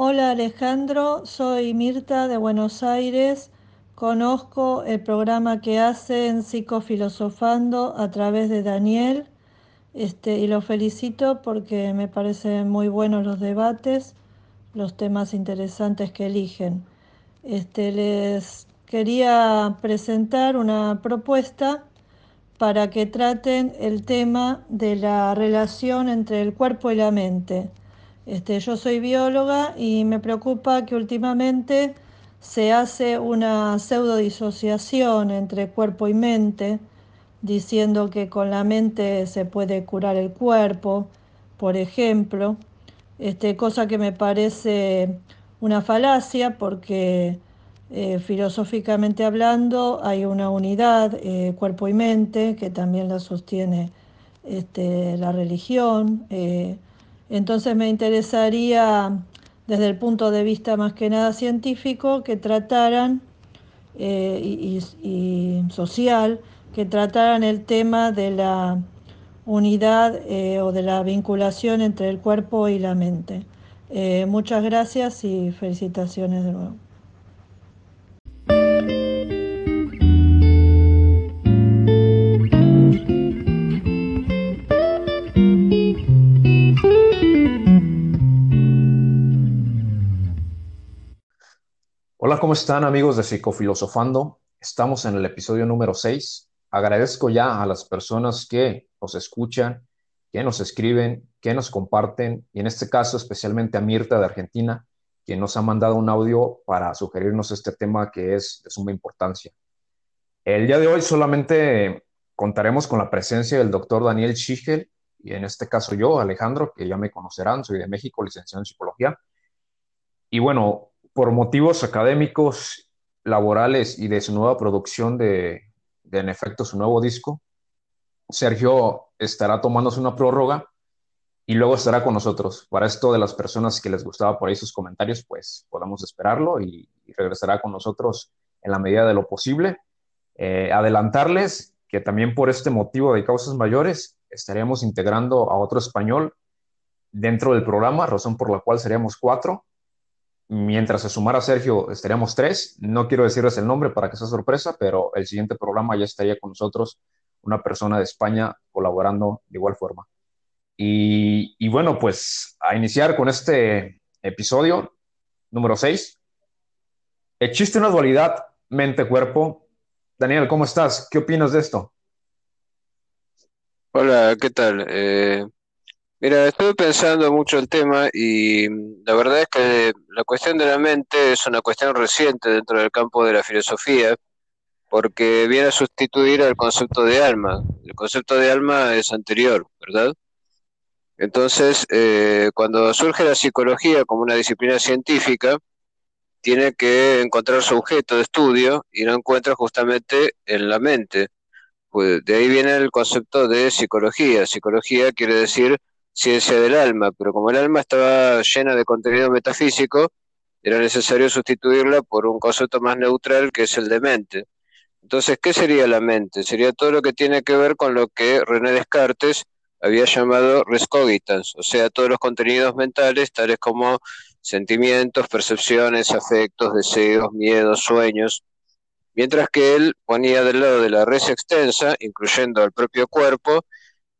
Hola Alejandro, soy Mirta de Buenos Aires. Conozco el programa que hacen Psicofilosofando a través de Daniel este, y lo felicito porque me parecen muy buenos los debates, los temas interesantes que eligen. Este, les quería presentar una propuesta para que traten el tema de la relación entre el cuerpo y la mente. Este, yo soy bióloga y me preocupa que últimamente se hace una pseudodisociación entre cuerpo y mente, diciendo que con la mente se puede curar el cuerpo, por ejemplo, este, cosa que me parece una falacia porque eh, filosóficamente hablando hay una unidad, eh, cuerpo y mente, que también la sostiene este, la religión. Eh, entonces me interesaría, desde el punto de vista más que nada científico, que trataran, y, y, social, que trataran el tema de la unidad o de la vinculación entre el cuerpo y la mente. muchas gracias y felicitaciones de nuevo. ¿Cómo están amigos de Psicofilosofando? Estamos en el episodio número 6. Agradezco ya a las personas que nos escuchan, que nos escriben, que nos comparten, y en este caso especialmente a Mirta de Argentina, quien nos ha mandado un audio para sugerirnos este tema que es de suma importancia. El día de hoy solamente contaremos con la presencia del doctor Daniel Schichel, y en este caso yo, Alejandro, que ya me conocerán, soy de México, licenciado en psicología. Y bueno, por motivos académicos, laborales y de su nueva producción de, en efecto, su nuevo disco, Sergio estará tomándose una prórroga y luego estará con nosotros. Para esto de las personas que les gustaba por ahí sus comentarios, pues podamos esperarlo y, regresará con nosotros en la medida de lo posible. Eh, adelantarles que también por este motivo de causas mayores estaríamos integrando a otro español dentro del programa, razón por la cual seríamos cuatro mientras se sumara Sergio, estaríamos tres. No quiero decirles el nombre para que sea sorpresa, pero el siguiente programa ya estaría con nosotros una persona de España colaborando de igual forma. Y, bueno, pues a iniciar con este episodio número seis. Existe una dualidad mente-cuerpo. Daniel, ¿cómo estás? ¿Qué opinas de esto? Hola, ¿qué tal? Eh, Mira, estuve pensando mucho el tema y la verdad es que la cuestión de la mente es una cuestión reciente dentro del campo de la filosofía porque viene a sustituir al concepto de alma. El concepto de alma es anterior, ¿verdad? Entonces, eh, cuando surge la psicología como una disciplina científica, tiene que encontrar su objeto de estudio y lo encuentra justamente en la mente. Pues de ahí viene el concepto de psicología. Psicología quiere decir ciencia del alma, pero como el alma estaba llena de contenido metafísico, era necesario sustituirla por un concepto más neutral que es el de mente. Entonces, ¿qué sería la mente? Sería todo lo que tiene que ver con lo que René Descartes había llamado res cogitans, o sea, todos los contenidos mentales, tales como sentimientos, percepciones, afectos, deseos, miedos, sueños, mientras que él ponía del lado de la res extensa, incluyendo al propio cuerpo,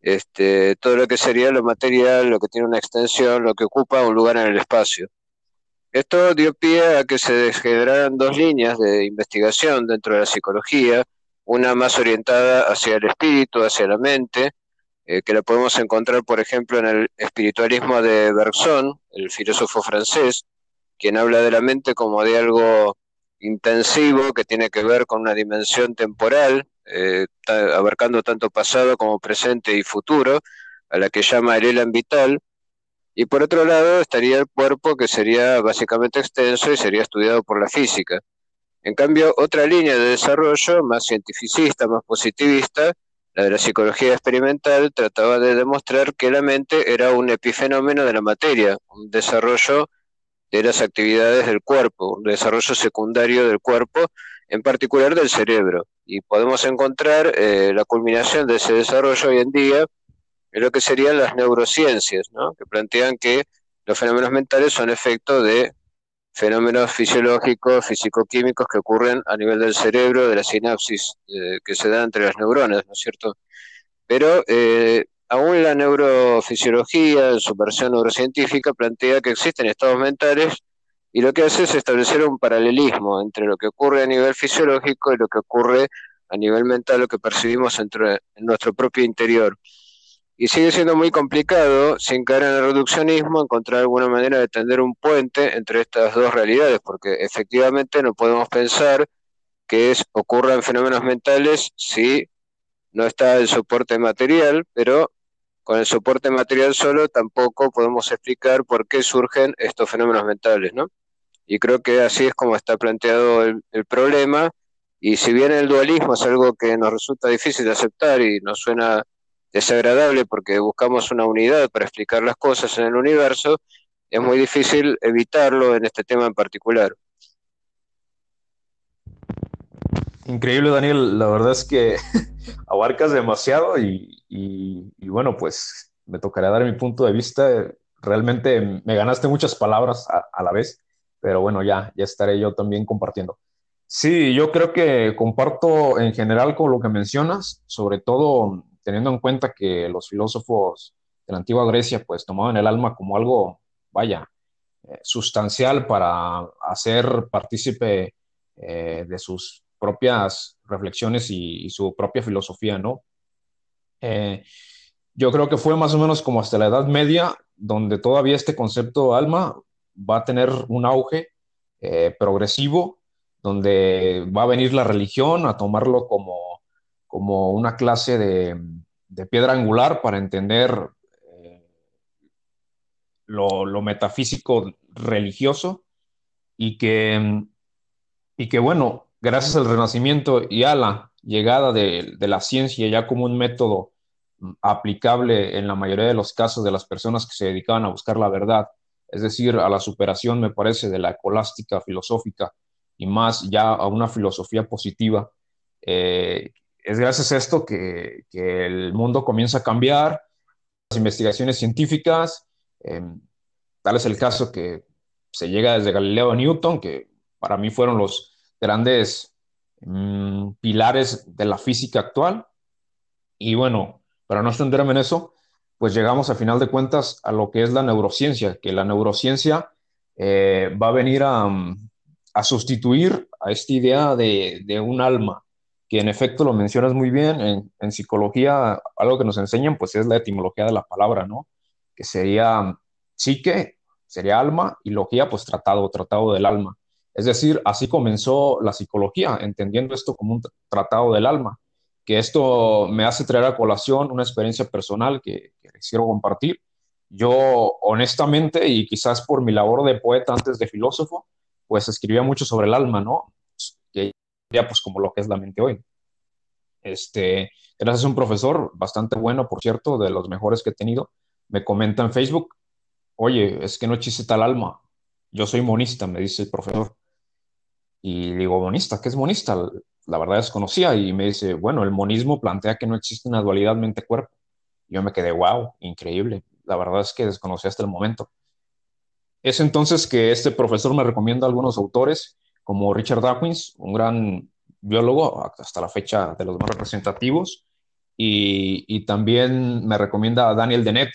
este, todo lo que sería lo material, lo que tiene una extensión, lo que ocupa un lugar en el espacio. Esto dio pie a que se generaran dos líneas de investigación dentro de la psicología, una más orientada hacia el espíritu, hacia la mente, eh, que la podemos encontrar, por ejemplo, en el espiritualismo de Bergson, el filósofo francés, quien habla de la mente como de algo intensivo que tiene que ver con una dimensión temporal, eh, abarcando tanto pasado como presente y futuro, a la que llama el elan vital. Y por otro lado estaría el cuerpo que sería básicamente extenso y sería estudiado por la física. En cambio, otra línea de desarrollo, más cientificista, más positivista, la de la psicología experimental, trataba de demostrar que la mente era un epifenómeno de la materia, un desarrollo de las actividades del cuerpo, un desarrollo secundario del cuerpo, en particular del cerebro. Y podemos encontrar eh, la culminación de ese desarrollo hoy en día en lo que serían las neurociencias, ¿no? que plantean que los fenómenos mentales son efecto de fenómenos fisiológicos, físico-químicos que ocurren a nivel del cerebro, de la sinapsis eh, que se da entre las neuronas, ¿no es cierto? Pero eh, aún la neurofisiología, en su versión neurocientífica, plantea que existen estados mentales y lo que hace es establecer un paralelismo entre lo que ocurre a nivel fisiológico y lo que ocurre a nivel mental, lo que percibimos en nuestro propio interior. Y sigue siendo muy complicado, sin caer en el reduccionismo, encontrar alguna manera de tender un puente entre estas dos realidades, porque efectivamente no podemos pensar que es, ocurran fenómenos mentales si no está el soporte material, pero con el soporte material solo tampoco podemos explicar por qué surgen estos fenómenos mentales, ¿no? Y creo que así es como está planteado el, el problema, y si bien el dualismo es algo que nos resulta difícil de aceptar y nos suena desagradable porque buscamos una unidad para explicar las cosas en el universo, es muy difícil evitarlo en este tema en particular. Increíble, Daniel. La verdad es que abarcas demasiado y, y, bueno, pues me tocaría dar mi punto de vista. Realmente me ganaste muchas palabras a, a, la vez, pero bueno, ya, ya estaré yo también compartiendo. Sí, yo creo que comparto en general con lo que mencionas, sobre todo teniendo en cuenta que los filósofos de la antigua Grecia pues tomaban el alma como algo, vaya, eh, sustancial para hacer partícipe eh, de sus propias reflexiones y, su propia filosofía, ¿no? Eh, yo creo que fue más o menos como hasta la Edad Media, donde todavía este concepto alma va a tener un auge progresivo, donde va a venir la religión a tomarlo como como una clase de, piedra angular para entender eh, lo, metafísico religioso y que, y que, bueno, gracias al Renacimiento y a la llegada de, la ciencia ya como un método aplicable en la mayoría de los casos de las personas que se dedicaban a buscar la verdad, es decir, a la superación, me parece, de la ecolástica filosófica y más ya a una filosofía positiva, eh, es gracias a esto que, el mundo comienza a cambiar, las investigaciones científicas, em, tal es el caso que se llega desde Galileo a Newton, que para mí fueron los grandes mm, pilares de la física actual. Y bueno, para no extenderme en eso, pues llegamos a final de cuentas a lo que es la neurociencia, que la neurociencia eh, va a venir a, a, sustituir a esta idea de, un alma, que en efecto lo mencionas muy bien, en, psicología algo que nos enseñan pues es la etimología de la palabra, ¿no? Que sería psique, sería alma, y logía pues tratado, tratado del alma. Es decir, así comenzó la psicología, entendiendo esto como un tratado del alma, que esto me hace traer a colación una experiencia personal que, que quiero compartir. Yo honestamente, y quizás por mi labor de poeta antes de filósofo, pues escribía mucho sobre el alma, ¿no? Que pues como lo que es la mente hoy. Este, gracias a un profesor bastante bueno, por cierto, de los mejores que he tenido, me comenta en Facebook, oye, es que no existe tal alma, yo soy monista, me dice el profesor. Y digo, monista, ¿qué es monista? La verdad desconocía y me dice, bueno, el monismo plantea que no existe una dualidad mente-cuerpo. Yo me quedé, wow, increíble. La verdad es que desconocí hasta el momento. Es entonces que este profesor me recomienda algunos autores como Richard Dawkins, un gran biólogo hasta la fecha de los más representativos, y, también me recomienda a Daniel Dennett,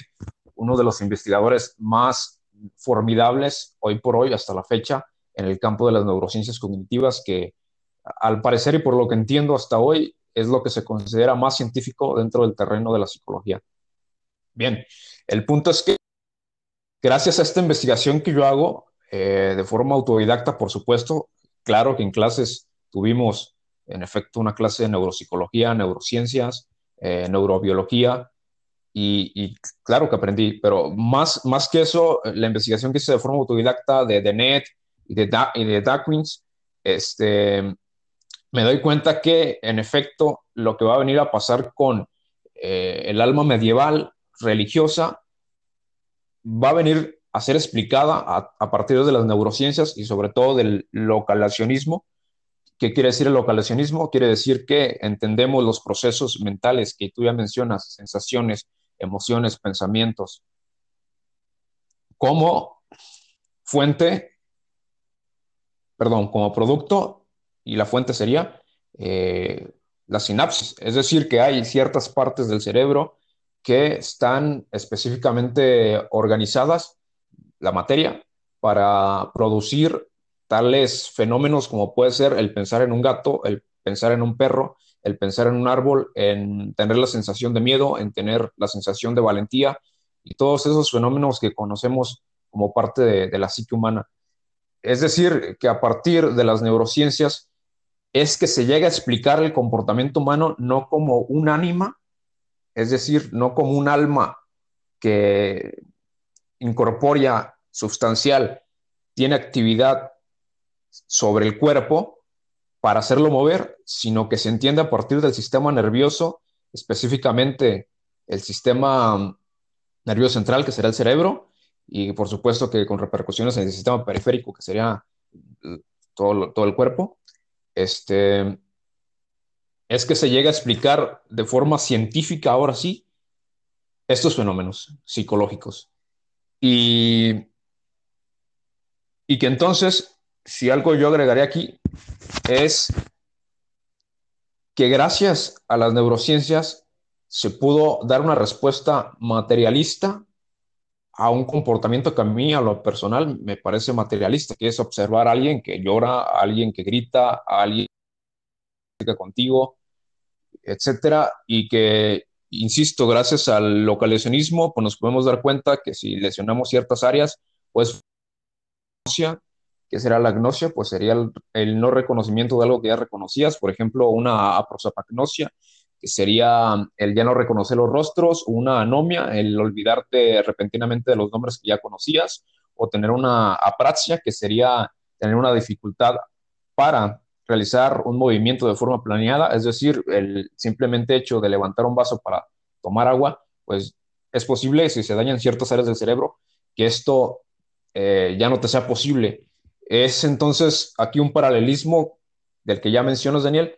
uno de los investigadores más formidables hoy por hoy hasta la fecha en el campo de las neurociencias cognitivas, que al parecer y por lo que entiendo hasta hoy es lo que se considera más científico dentro del terreno de la psicología. Bien, el punto es que gracias a esta investigación que yo hago, eh, de forma autodidacta, por supuesto, Claro que en clases tuvimos, en efecto, una clase de neuropsicología, neurociencias, eh, neurobiología, y, claro que aprendí, pero más, más que eso, la investigación que hice de forma autodidacta de, de NET y de, da, y de este, me doy cuenta que, en efecto, lo que va a venir a pasar con eh, el alma medieval religiosa va a venir a ser explicada a, partir de las neurociencias y sobre todo del localacionismo. ¿Qué quiere decir el localacionismo? Quiere decir que entendemos los procesos mentales que tú ya mencionas, sensaciones, emociones, pensamientos, como fuente, perdón, como producto, y la fuente sería eh, la sinapsis. Es decir, que hay ciertas partes del cerebro que están específicamente organizadas, la materia, para producir tales fenómenos como puede ser el pensar en un gato, el pensar en un perro, el pensar en un árbol, en tener la sensación de miedo, en tener la sensación de valentía y todos esos fenómenos que conocemos como parte de, de la psique humana. Es decir, que a partir de las neurociencias es que se llega a explicar el comportamiento humano no como un ánima, es decir, no como un alma que incorpórea sustancial, tiene actividad sobre el cuerpo para hacerlo mover, sino que se entiende a partir del sistema nervioso, específicamente el sistema nervioso central, que será el cerebro, y por supuesto que con repercusiones en el sistema periférico, que sería todo, todo el cuerpo, este, es que se llega a explicar de forma científica, ahora sí, estos fenómenos psicológicos. Y, y que entonces, si algo yo agregaría aquí, es que gracias a las neurociencias se pudo dar una respuesta materialista a un comportamiento que a mí, a lo personal, me parece materialista, que es observar a alguien que llora, a alguien que grita, a alguien que contigo, etcétera, y que, insisto, gracias al localizacionismo, pues nos podemos dar cuenta que si lesionamos ciertas áreas, pues ¿Qué será la agnosia? Pues sería el, no reconocimiento de algo que ya reconocías, por ejemplo, una aprosapagnosia, que sería el ya no reconocer los rostros, una anomia, el olvidarte repentinamente de los nombres que ya conocías, o tener una apraxia, que sería tener una dificultad para realizar un movimiento de forma planeada, es decir, el simplemente hecho de levantar un vaso para tomar agua, pues es posible, si se dañan ciertas áreas del cerebro, que esto eh, ya no te sea posible. Es entonces aquí un paralelismo del que ya mencionas, Daniel,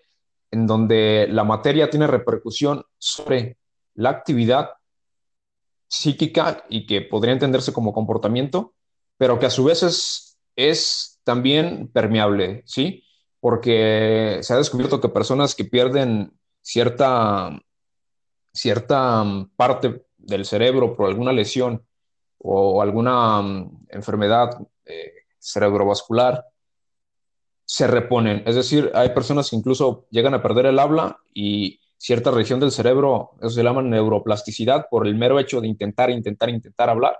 en donde la materia tiene repercusión sobre la actividad psíquica y que podría entenderse como comportamiento, pero que a su vez es, también permeable, ¿sí? Porque se ha descubierto que personas que pierden cierta, cierta parte del cerebro por alguna lesión o alguna mm, enfermedad eh, cerebrovascular, se reponen. Es decir, hay personas que incluso llegan a perder el habla y cierta región del cerebro, eso se llama neuroplasticidad, por el mero hecho de intentar, intentar, intentar hablar,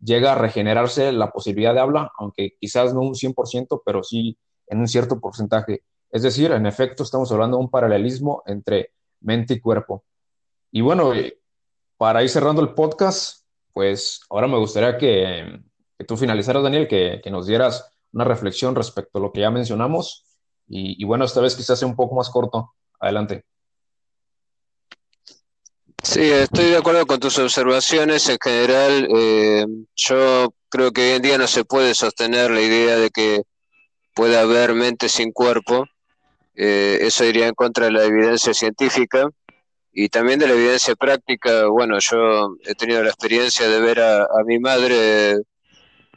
llega a regenerarse la posibilidad de habla, aunque quizás no un 100%, pero sí en un cierto porcentaje. Es decir, en efecto, estamos hablando de un paralelismo entre mente y cuerpo. Y bueno, para ir cerrando el podcast, pues ahora me gustaría que, tú finalizaras, Daniel, que, nos dieras una reflexión respecto a lo que ya mencionamos. Y, bueno, esta vez quizás sea un poco más corto. Adelante. Sí, estoy de acuerdo con tus observaciones. En general, eh, yo creo que hoy en día no se puede sostener la idea de que puede haber mente sin cuerpo. Eh, eso iría en contra de la evidencia científica y también de la evidencia práctica, bueno, yo he tenido la experiencia de ver a, mi madre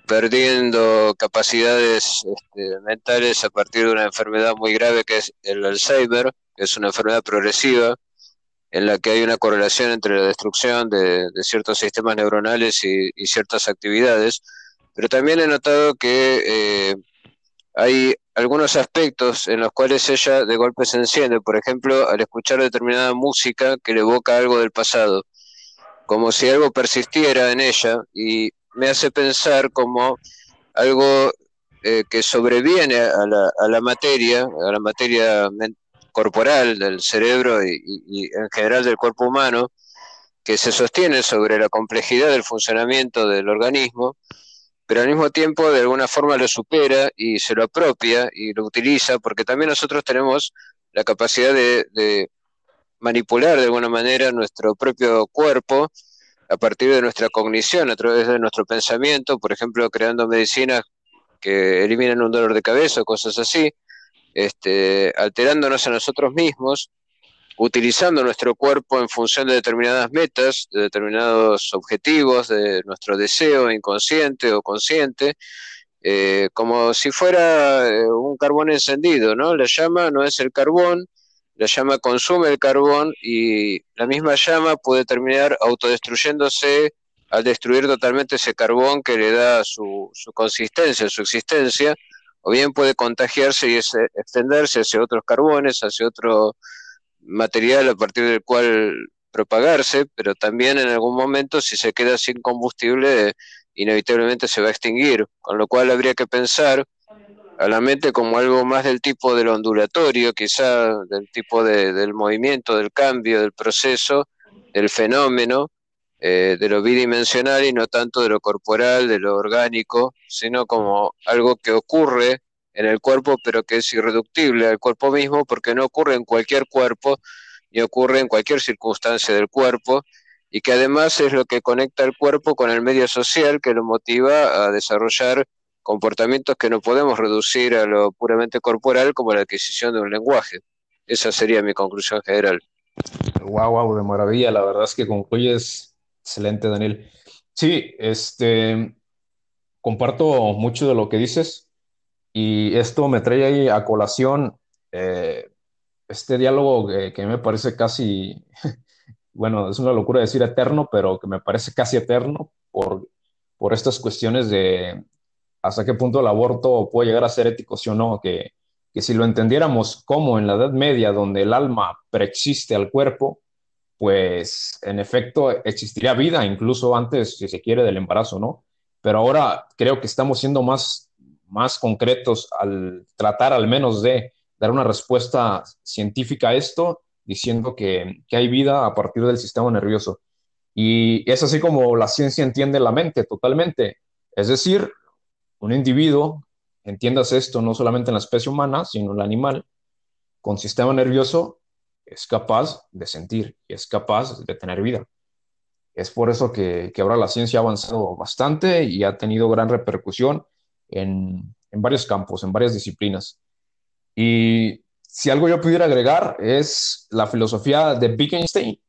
perdiendo capacidades este, mentales a partir de una enfermedad muy grave que es el Alzheimer, que es una enfermedad progresiva en la que hay una correlación entre la destrucción de, ciertos sistemas neuronales y, ciertas actividades, pero también he notado que eh, hay algunos aspectos en los cuales ella de golpe se enciende, por ejemplo, al escuchar determinada música que le evoca algo del pasado, como si algo persistiera en ella y me hace pensar como algo eh, que sobreviene a la, a la, materia, a la materia corporal del cerebro y, y en general del cuerpo humano, que se sostiene sobre la complejidad del funcionamiento del organismo pero al mismo tiempo de alguna forma lo supera y se lo apropia y lo utiliza, porque también nosotros tenemos la capacidad de, manipular de alguna manera nuestro propio cuerpo a partir de nuestra cognición, a través de nuestro pensamiento, por ejemplo, creando medicinas que eliminan un dolor de cabeza o cosas así, este, alterándonos a nosotros mismos utilizando nuestro cuerpo en función de determinadas metas, de determinados objetivos, de nuestro deseo inconsciente o consciente, eh, como si fuera eh, un carbón encendido, ¿no? La llama no es el carbón, la llama consume el carbón y la misma llama puede terminar autodestruyéndose al destruir totalmente ese carbón que le da su, su consistencia, su existencia, o bien puede contagiarse y extenderse hacia otros carbones, hacia otro material a partir del cual propagarse, pero también en algún momento si se queda sin combustible inevitablemente se va a extinguir, con lo cual habría que pensar a la mente como algo más del tipo del ondulatorio, quizá del tipo de, del movimiento, del cambio, del proceso, del fenómeno, eh, de lo bidimensional y no tanto de lo corporal, de lo orgánico, sino como algo que ocurre en el cuerpo, pero que es irreductible al cuerpo mismo porque no ocurre en cualquier cuerpo ni ocurre en cualquier circunstancia del cuerpo y que además es lo que conecta el cuerpo con el medio social que lo motiva a desarrollar comportamientos que no podemos reducir a lo puramente corporal como la adquisición de un lenguaje. Esa sería mi conclusión general. Wow, wow, de maravilla. La verdad es que concluyes excelente, Daniel. Sí, este, comparto mucho de lo que dices. Y esto me trae ahí a colación eh, este diálogo que, me parece casi, bueno, es una locura decir eterno, pero que me parece casi eterno por, por estas cuestiones de hasta qué punto el aborto puede llegar a ser ético, sí o no, que, que si lo entendiéramos como en la Edad Media, donde el alma preexiste al cuerpo, pues en efecto existiría vida, incluso antes, si se quiere, del embarazo, ¿no? Pero ahora creo que estamos siendo más más concretos al tratar al menos de dar una respuesta científica a esto, diciendo que, hay vida a partir del sistema nervioso. Y es así como la ciencia entiende la mente totalmente. Es decir, un individuo, entiendas esto no solamente en la especie humana, sino en el animal, con sistema nervioso, es capaz de sentir y es capaz de tener vida. Es por eso que, que ahora la ciencia ha avanzado bastante y ha tenido gran repercusión en, varios campos, en varias disciplinas. Y si algo yo pudiera agregar es la filosofía de Wittgenstein,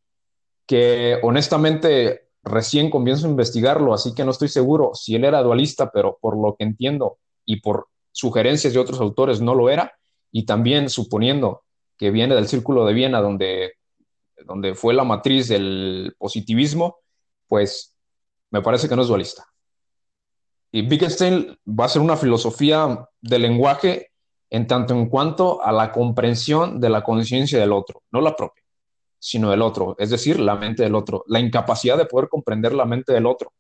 que honestamente recién comienzo a investigarlo, así que no estoy seguro si él era dualista, pero por lo que entiendo y por sugerencias de otros autores no lo era, y también suponiendo que viene del Círculo de Viena, donde, donde fue la matriz del positivismo, pues me parece que no es dualista. Y Wittgenstein va a ser una filosofía del lenguaje en tanto en cuanto a la comprensión de la conciencia del otro, no la propia, sino del otro, es decir, la mente del otro, la incapacidad de poder comprender la mente del otro,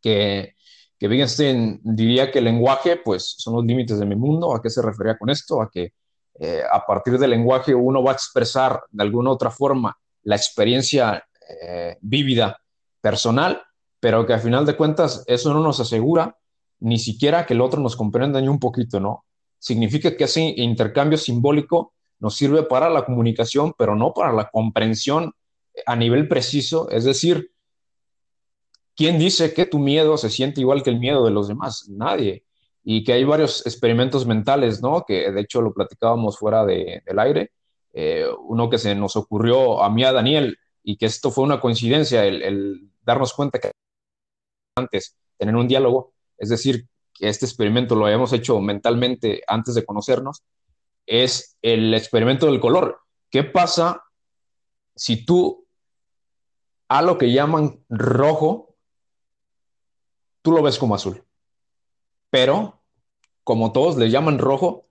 que, que Wittgenstein diría que el lenguaje, pues, son los límites de mi mundo, ¿a qué se refería con esto? A que eh, a partir del lenguaje uno va a expresar de alguna otra forma la experiencia eh, vívida personal pero que al final de cuentas eso no nos asegura ni siquiera que el otro nos comprenda ni un poquito, ¿no? Significa que ese intercambio simbólico nos sirve para la comunicación, pero no para la comprensión a nivel preciso, es decir, ¿quién dice que tu miedo se siente igual que el miedo de los demás? Nadie. Y que hay varios experimentos mentales, ¿no? Que de hecho lo platicábamos fuera del aire. Eh, uno que se nos ocurrió a mí, a Daniel, y que esto fue una coincidencia, el darnos cuenta que antes, tener un diálogo, es decir, que este experimento lo habíamos hecho mentalmente antes de conocernos, es el experimento del color. ¿Qué pasa si tú a lo que llaman rojo, tú lo ves como azul? Pero, como todos le llaman rojo,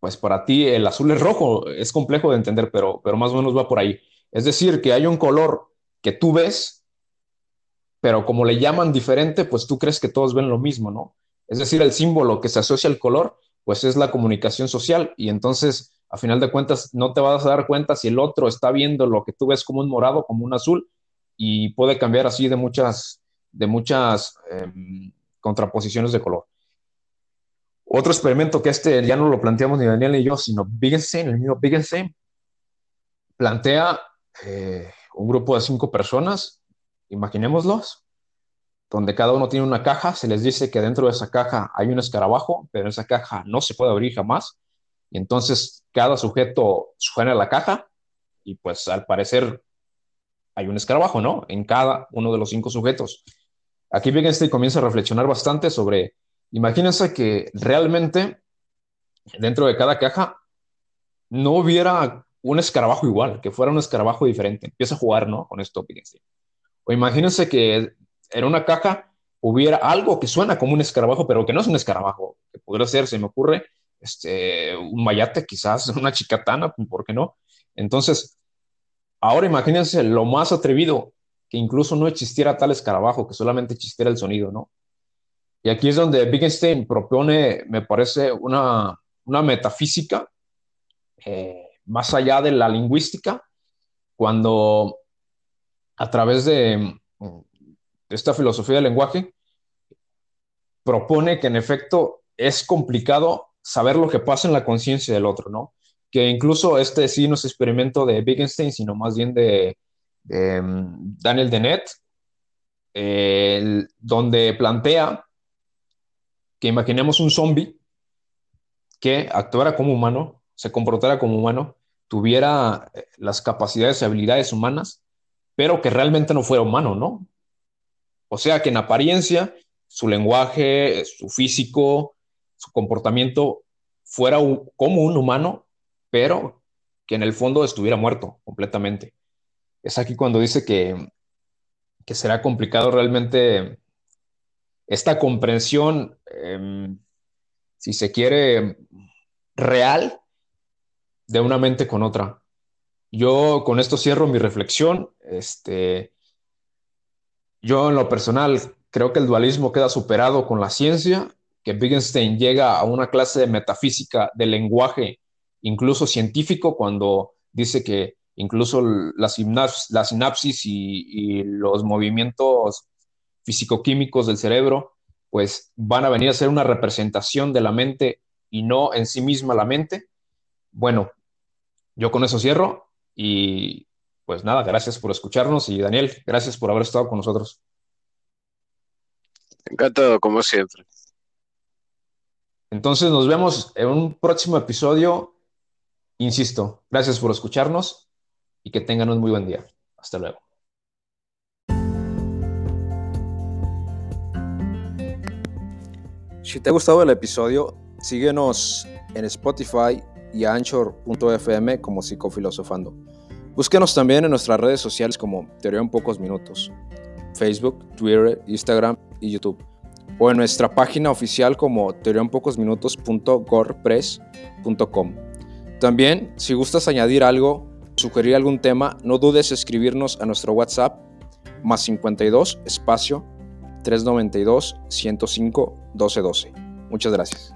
pues para ti el azul es rojo, es complejo de entender, pero, pero más o menos va por ahí. Es decir, que hay un color que tú ves pero como le llaman diferente, pues tú crees que todos ven lo mismo, ¿no? Es decir, el símbolo que se asocia al color, pues es la comunicación social y entonces, a final de cuentas, no te vas a dar cuenta si el otro está viendo lo que tú ves como un morado, como un azul, y puede cambiar así de muchas, de muchas em, contraposiciones de color. Otro experimento que este ya no lo planteamos ni Daniel ni yo, sino Wittgenstein, el mismo Wittgenstein, plantea eh, un grupo de cinco personas imaginémoslos, donde cada uno tiene una caja, se les dice que dentro de esa caja hay un escarabajo, pero esa caja no se puede abrir jamás, y entonces cada sujeto suena la caja, y pues al parecer hay un escarabajo, ¿no? En cada uno de los cinco sujetos. Aquí Wittgenstein comienza a reflexionar bastante sobre, imagínense que realmente dentro de cada caja no hubiera un escarabajo igual, que fuera un escarabajo diferente. Empieza a jugar, ¿no? Con esto Wittgenstein. O imagínense que en una caja hubiera algo que suena como un escarabajo, pero que no es un escarabajo, que podría ser, se me ocurre, este, un mayate, quizás una chicatana, ¿por qué no? Entonces, ahora imagínense lo más atrevido, que incluso no existiera tal escarabajo, que solamente existiera el sonido, ¿no? Y aquí es donde Wittgenstein propone, me parece, una, una metafísica eh, más allá de la lingüística, cuando a través de esta filosofía del lenguaje propone que en efecto es complicado saber lo que pasa en la conciencia del otro, ¿no? Que incluso este sí no es experimento de Wittgenstein, sino más bien de, mm, Daniel Dennett, donde plantea que imaginemos un zombie que actuara como humano, se comportara como humano, tuviera eh, las capacidades y habilidades humanas, pero que realmente no fuera humano, ¿no? O sea, que en apariencia su lenguaje, su físico, su comportamiento fuera como un humano, pero que en el fondo estuviera muerto completamente. Es aquí cuando dice que, que será complicado realmente esta comprensión, em, si se quiere, real de una mente con otra. Yo con esto cierro mi reflexión. Este, yo en lo personal creo que el dualismo queda superado con la ciencia, que Wittgenstein llega a una clase de metafísica del lenguaje, incluso científico, cuando dice que incluso la, sinapsis y, los movimientos fisicoquímicos del cerebro, pues van a venir a ser una representación de la mente y no en sí misma la mente. Bueno, yo con eso cierro y pues nada, gracias por escucharnos y Daniel, gracias por haber estado con nosotros. Encantado, como siempre. Entonces nos vemos en un próximo episodio. Insisto, gracias por escucharnos y que tengan un muy buen día. Hasta luego. Si te ha gustado el episodio, síguenos en Spotify y anchor.fm como psicofilosofando. Búsquenos también en nuestras redes sociales como Teoría en Pocos Minutos, Facebook, Twitter, Instagram y YouTube, o en nuestra página oficial como teoriaenpocosminutos.gorpress.com. También, si gustas añadir algo, sugerir algún tema, no dudes en escribirnos a nuestro WhatsApp más 52 espacio 392 105 1212. Muchas gracias.